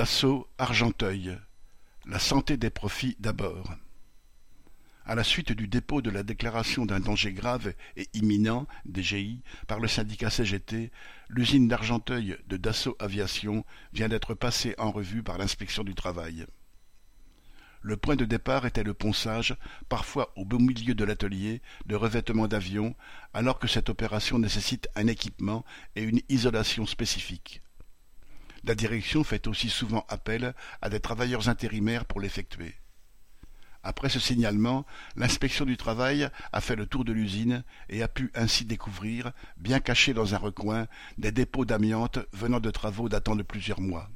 Dassault Argenteuil La santé des profits d'abord. À la suite du dépôt de la déclaration d'un danger grave et imminent (DGI) par le syndicat CGT, l'usine d'Argenteuil de Dassault Aviation vient d'être passée en revue par l'inspection du travail. Le point de départ était le ponçage, parfois au beau milieu de l'atelier, de revêtements d'avions, alors que cette opération nécessite un équipement et une isolation spécifiques. La direction fait aussi souvent appel à des travailleurs intérimaires pour l'effectuer. Après ce signalement, l'inspection du travail a fait le tour de l'usine et a pu ainsi découvrir, bien cachés dans un recoin, des dépôts d'amiante venant de travaux datant de plusieurs mois.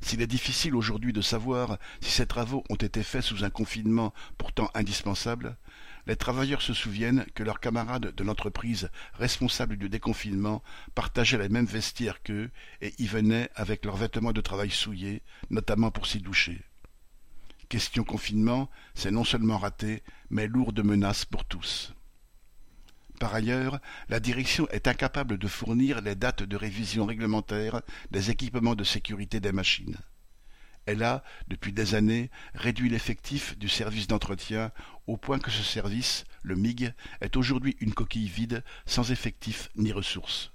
S'il est difficile aujourd'hui de savoir si ces travaux ont été faits sous un confinement pourtant indispensable, les travailleurs se souviennent que leurs camarades de l'entreprise responsable du déconfinement partageaient les mêmes vestiaires qu'eux et y venaient avec leurs vêtements de travail souillés, notamment pour s'y doucher. Question confinement, c'est non seulement raté, mais lourd de menaces pour tous. Par ailleurs, la direction est incapable de fournir les dates de révision réglementaire des équipements de sécurité des machines. Elle a, depuis des années, réduit l'effectif du service d'entretien au point que ce service, le MIG, est aujourd'hui une coquille vide, sans effectif ni ressources.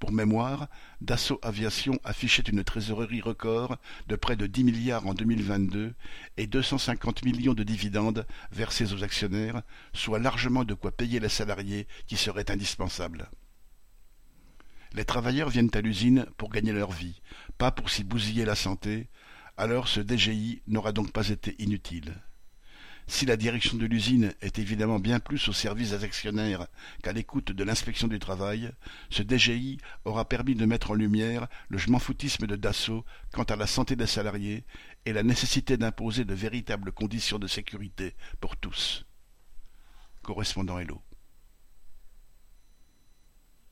Pour mémoire, Dassault Aviation affichait une trésorerie record de près de 10 milliards en 2022 et 250 millions de dividendes versés aux actionnaires, soit largement de quoi payer les salariés qui seraient indispensables. Les travailleurs viennent à l'usine pour gagner leur vie, pas pour s'y bousiller la santé, alors ce DGI n'aura donc pas été inutile. Si la direction de l'usine est évidemment bien plus au service des actionnaires qu'à l'écoute de l'inspection du travail, ce DGI aura permis de mettre en lumière le foutisme de Dassault quant à la santé des salariés et la nécessité d'imposer de véritables conditions de sécurité pour tous. Correspondant Hello.